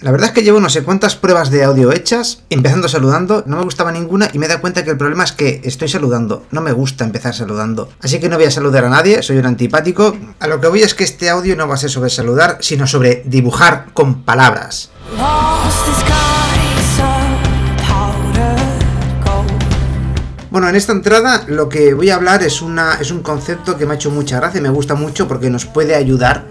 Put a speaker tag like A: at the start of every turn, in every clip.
A: La verdad es que llevo no sé cuántas pruebas de audio hechas, empezando saludando, no me gustaba ninguna y me he dado cuenta que el problema es que estoy saludando, no me gusta empezar saludando. Así que no voy a saludar a nadie, soy un antipático. A lo que voy es que este audio no va a ser sobre saludar, sino sobre dibujar con palabras. Bueno, en esta entrada lo que voy a hablar es, una, es un concepto que me ha hecho mucha gracia y me gusta mucho porque nos puede ayudar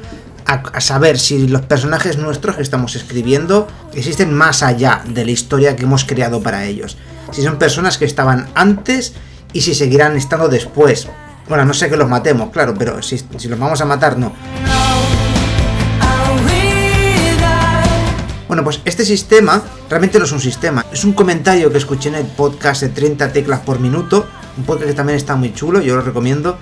A: a, saber si los personajes nuestros que estamos escribiendo existen más allá de la historia que hemos creado para ellos. Si son personas que estaban antes y si seguirán estando después. Bueno, no sé que los matemos, claro, pero si, si los vamos a matar, no. Bueno, pues este sistema realmente no es un sistema, es un comentario que escuché en el podcast de 30 teclas por minuto, un podcast que también está muy chulo, yo lo recomiendo,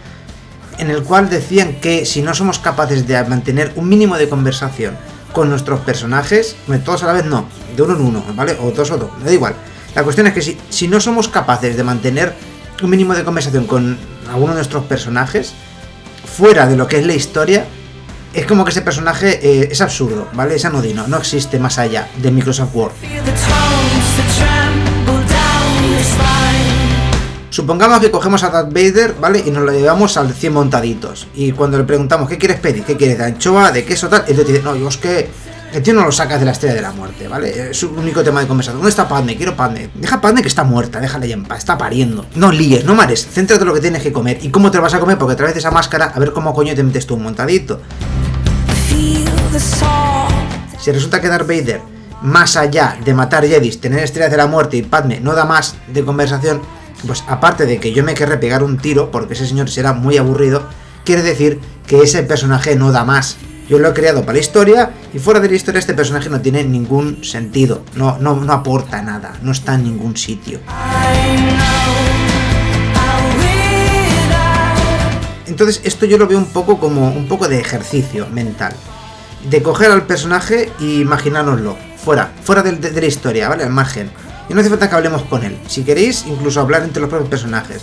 A: en el cual decían que si no somos capaces de mantener un mínimo de conversación con nuestros personajes, todos a la vez no, de uno en uno, ¿vale? O dos o dos, me da igual. La cuestión es que si, si no somos capaces de mantener un mínimo de conversación con alguno de nuestros personajes, fuera de lo que es la historia, es como que ese personaje eh, es absurdo, ¿vale? Es anodino, no existe más allá de Microsoft Word. Supongamos que cogemos a Darth Vader, ¿vale? Y nos lo llevamos al 100 montaditos. Y cuando le preguntamos, ¿qué quieres pedir? ¿Qué quieres? ¿De anchoa? ¿De queso? Tal. Él te dice, no, yo es que el tío no lo sacas de la estrella de la muerte, ¿vale? Es su único tema de conversación. ¿Dónde está Padme? Quiero Padme. Deja Padme que está muerta, déjale ya en paz, está pariendo. No líes, no mares, céntrate en lo que tienes que comer. ¿Y cómo te lo vas a comer? Porque a través de esa máscara, a ver cómo coño te metes tú un montadito. Si resulta que Darth Vader, más allá de matar Jedis, tener estrellas de la muerte y Padme no da más de conversación, pues aparte de que yo me querré pegar un tiro, porque ese señor será muy aburrido, quiere decir que ese personaje no da más. Yo lo he creado para la historia y fuera de la historia este personaje no tiene ningún sentido, no, no, no aporta nada, no está en ningún sitio. Entonces esto yo lo veo un poco como un poco de ejercicio mental. De coger al personaje y imaginárnoslo, fuera, fuera de, de la historia, ¿vale? Al margen y no hace falta que hablemos con él. Si queréis, incluso hablar entre los propios personajes.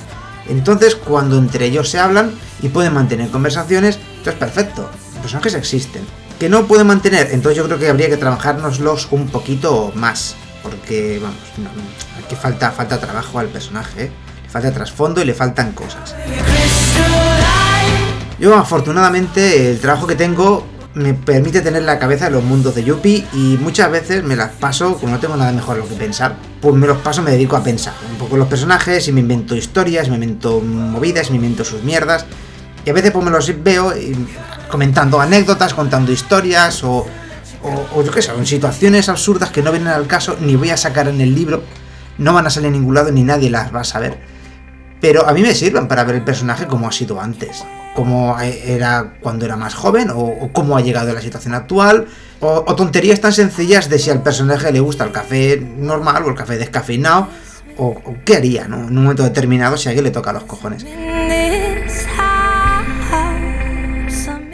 A: Entonces, cuando entre ellos se hablan y pueden mantener conversaciones, entonces perfecto. Los personajes existen. Que no pueden mantener, entonces yo creo que habría que trabajárnoslos un poquito más. Porque, vamos, aquí falta, falta trabajo al personaje, ¿eh? le falta trasfondo y le faltan cosas. Yo, afortunadamente, el trabajo que tengo me permite tener la cabeza en los mundos de Yuppie y muchas veces me las paso, como no tengo nada mejor a lo que pensar, pues me los paso, me dedico a pensar un poco los personajes y me invento historias, me invento movidas, me invento sus mierdas. Y a veces pues me los veo comentando anécdotas, contando historias o, o, yo qué sé, en situaciones absurdas que no vienen al caso, ni voy a sacar en el libro, no van a salir en ningún lado ni nadie las va a saber. Pero a mí me sirven para ver el personaje como ha sido antes cómo era cuando era más joven o, cómo ha llegado a la situación actual o, tonterías tan sencillas de si al personaje le gusta el café normal o el café descafeinado o, qué haría ¿no? en un momento determinado si a alguien le toca los cojones.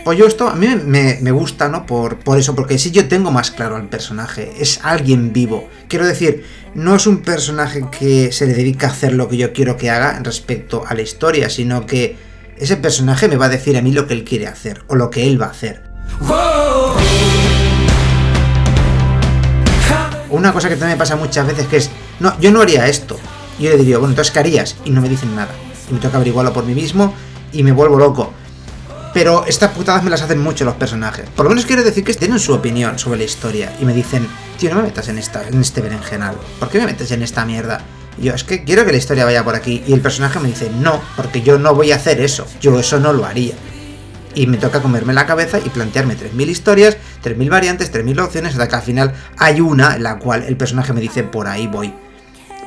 A: Pues yo esto a mí me, gusta, ¿no? Por, por eso, porque si yo tengo más claro al personaje, es alguien vivo. Quiero decir, no es un personaje que se le dedica a hacer lo que yo quiero que haga respecto a la historia, sino que ese personaje me va a decir a mí lo que él quiere hacer o lo que él va a hacer. Una cosa que también me pasa muchas veces que es, no, yo no haría esto. Y yo le diría, bueno, entonces ¿qué harías? Y no me dicen nada. Y me toca averiguarlo por mí mismo y me vuelvo loco. Pero estas putadas me las hacen mucho los personajes. Por lo menos quiero decir que tienen su opinión sobre la historia. Y me dicen, tío, no me metas en, esta, en este berenjenal. ¿Por qué me metes en esta mierda? yo, es que quiero que la historia vaya por aquí. Y el personaje me dice, no, porque yo no voy a hacer eso. Yo eso no lo haría. Y me toca comerme la cabeza y plantearme 3.000 historias, 3.000 variantes, 3.000 opciones, hasta que al final hay una en la cual el personaje me dice, por ahí voy.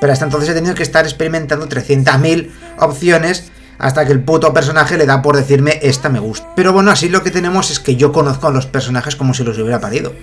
A: Pero hasta entonces he tenido que estar experimentando 300.000 opciones hasta que el puto personaje le da por decirme esta me gusta. Pero bueno, así lo que tenemos es que yo conozco a los personajes como si los hubiera parido.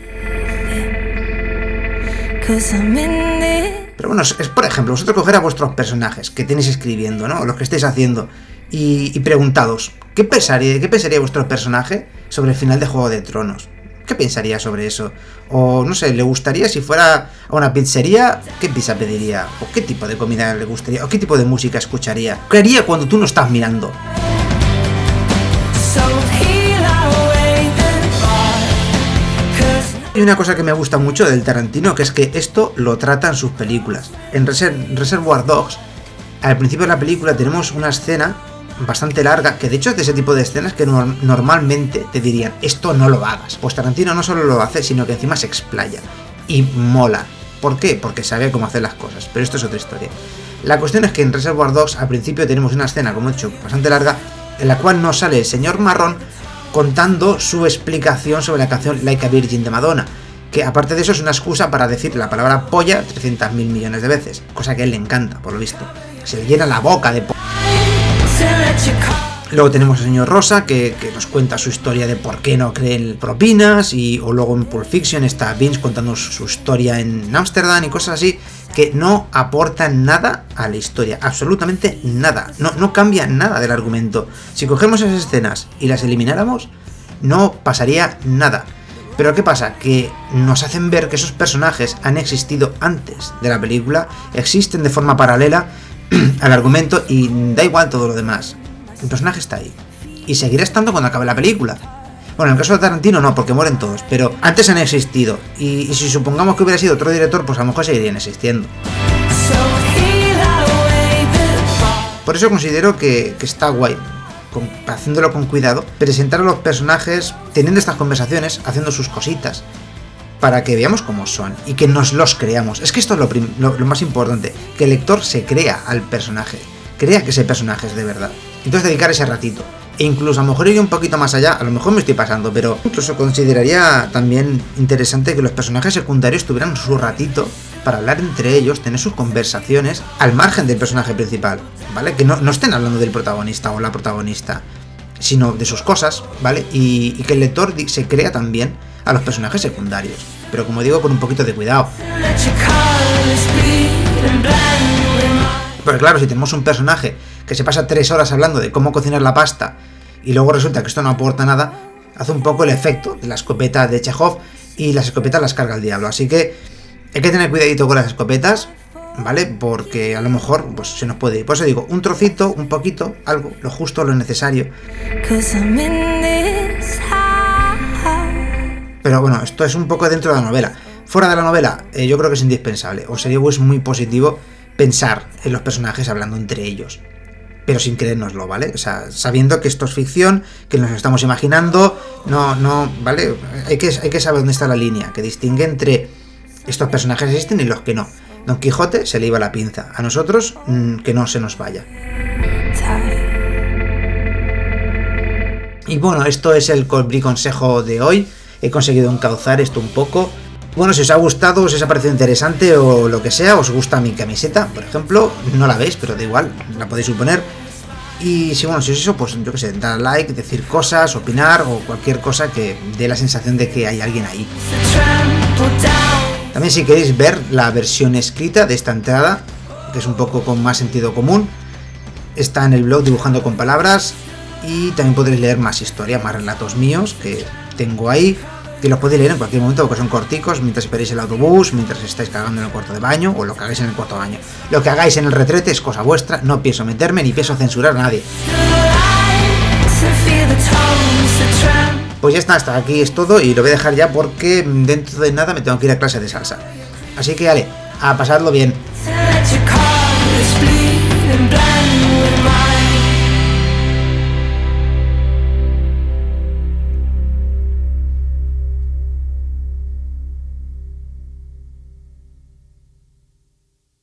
A: Pero bueno, es por ejemplo, vosotros coger a vuestros personajes que tenéis escribiendo, ¿no? Los que estáis haciendo, y, preguntados, ¿qué pensaría, ¿qué pensaría vuestro personaje sobre el final de Juego de Tronos? ¿Qué pensaría sobre eso? O no sé, ¿le gustaría si fuera a una pizzería? ¿Qué pizza pediría? ¿O qué tipo de comida le gustaría? ¿O qué tipo de música escucharía? ¿Qué haría cuando tú no estás mirando? Hay una cosa que me gusta mucho del Tarantino, que es que esto lo trata en sus películas. En Reservoir Dogs, al principio de la película tenemos una escena bastante larga, que de hecho es de ese tipo de escenas que normalmente te dirían, esto no lo hagas. Pues Tarantino no solo lo hace, sino que encima se explaya. Y mola. ¿Por qué? Porque sabe cómo hacer las cosas. Pero esto es otra historia. La cuestión es que en Reservoir Dogs al principio tenemos una escena, como he dicho, bastante larga, en la cual nos sale el señor Marrón contando su explicación sobre la canción Like a Virgin de Madonna. Que aparte de eso es una excusa para decir la palabra polla 300 mil millones de veces. Cosa que a él le encanta, por lo visto. Se le llena la boca de polla. Luego tenemos al señor Rosa, que, nos cuenta su historia de por qué no creen propinas, y, o luego en Pulp Fiction está Vince contando su historia en Ámsterdam y cosas así, que no aportan nada a la historia, absolutamente nada, no, no cambia nada del argumento. Si cogemos esas escenas y las elimináramos, no pasaría nada. Pero ¿qué pasa? Que nos hacen ver que esos personajes han existido antes de la película, existen de forma paralela al argumento y da igual todo lo demás el personaje está ahí. Y seguirá estando cuando acabe la película. Bueno, en el caso de Tarantino no, porque mueren todos, pero antes han existido. Y, si supongamos que hubiera sido otro director, pues a lo mejor seguirían existiendo. Por eso considero que, está guay, haciéndolo con cuidado, presentar a los personajes teniendo estas conversaciones, haciendo sus cositas, para que veamos cómo son y que nos los creamos. Es que esto es lo, lo más importante, que el lector se crea al personaje, crea que ese personaje es de verdad. Entonces dedicar ese ratito. E incluso a lo mejor ir un poquito más allá, a lo mejor me estoy pasando, pero incluso consideraría también interesante que los personajes secundarios tuvieran su ratito para hablar entre ellos, tener sus conversaciones al margen del personaje principal, ¿vale? Que no, estén hablando del protagonista o la protagonista, sino de sus cosas, ¿vale? Y que el lector se crea también a los personajes secundarios, pero como digo, con un poquito de cuidado. Porque claro, si tenemos un personaje que se pasa tres horas hablando de cómo cocinar la pasta y luego resulta que esto no aporta nada, hace un poco el efecto de la escopeta de Chekhov y las escopetas las carga el diablo. Así que hay que tener cuidadito con las escopetas, ¿vale? Porque a lo mejor pues, se nos puede ir. Por eso digo, un trocito, un poquito, algo, lo justo, lo necesario. Pero bueno, esto es un poco dentro de la novela. Fuera de la novela, eh, yo creo que es indispensable. O sería pues muy positivo pensar en los personajes hablando entre ellos. Pero sin creérnoslo, ¿vale? O sea, sabiendo que esto es ficción, que nos lo estamos imaginando, no, no, ¿vale? Hay que, hay que saber dónde está la línea, que distingue entre estos personajes existen y los que no. Don Quijote se le iba la pinza, a nosotros mm, que no se nos vaya. Y bueno, esto es el consejo de hoy. He conseguido encauzar esto un poco. Bueno, si os ha gustado, si os ha parecido interesante o lo que sea, os gusta mi camiseta, por ejemplo, no la veis, pero da igual, la podéis suponer. Y si bueno, si es eso, pues yo que sé, dar like, decir cosas, opinar o cualquier cosa que dé la sensación de que hay alguien ahí. También si queréis ver la versión escrita de esta entrada, que es un poco con más sentido común, está en el blog dibujando con palabras y también podréis leer más historias, más relatos míos que tengo ahí que los podéis leer en cualquier momento porque son corticos mientras esperéis el autobús, mientras estáis cagando en el cuarto de baño o lo que hagáis en el cuarto de baño. Lo que hagáis en el retrete es cosa vuestra, no pienso meterme ni pienso censurar a nadie. Pues ya está, hasta aquí es todo y lo voy a dejar ya porque dentro de nada me tengo que ir a clase de salsa. Así que vale, a pasarlo bien.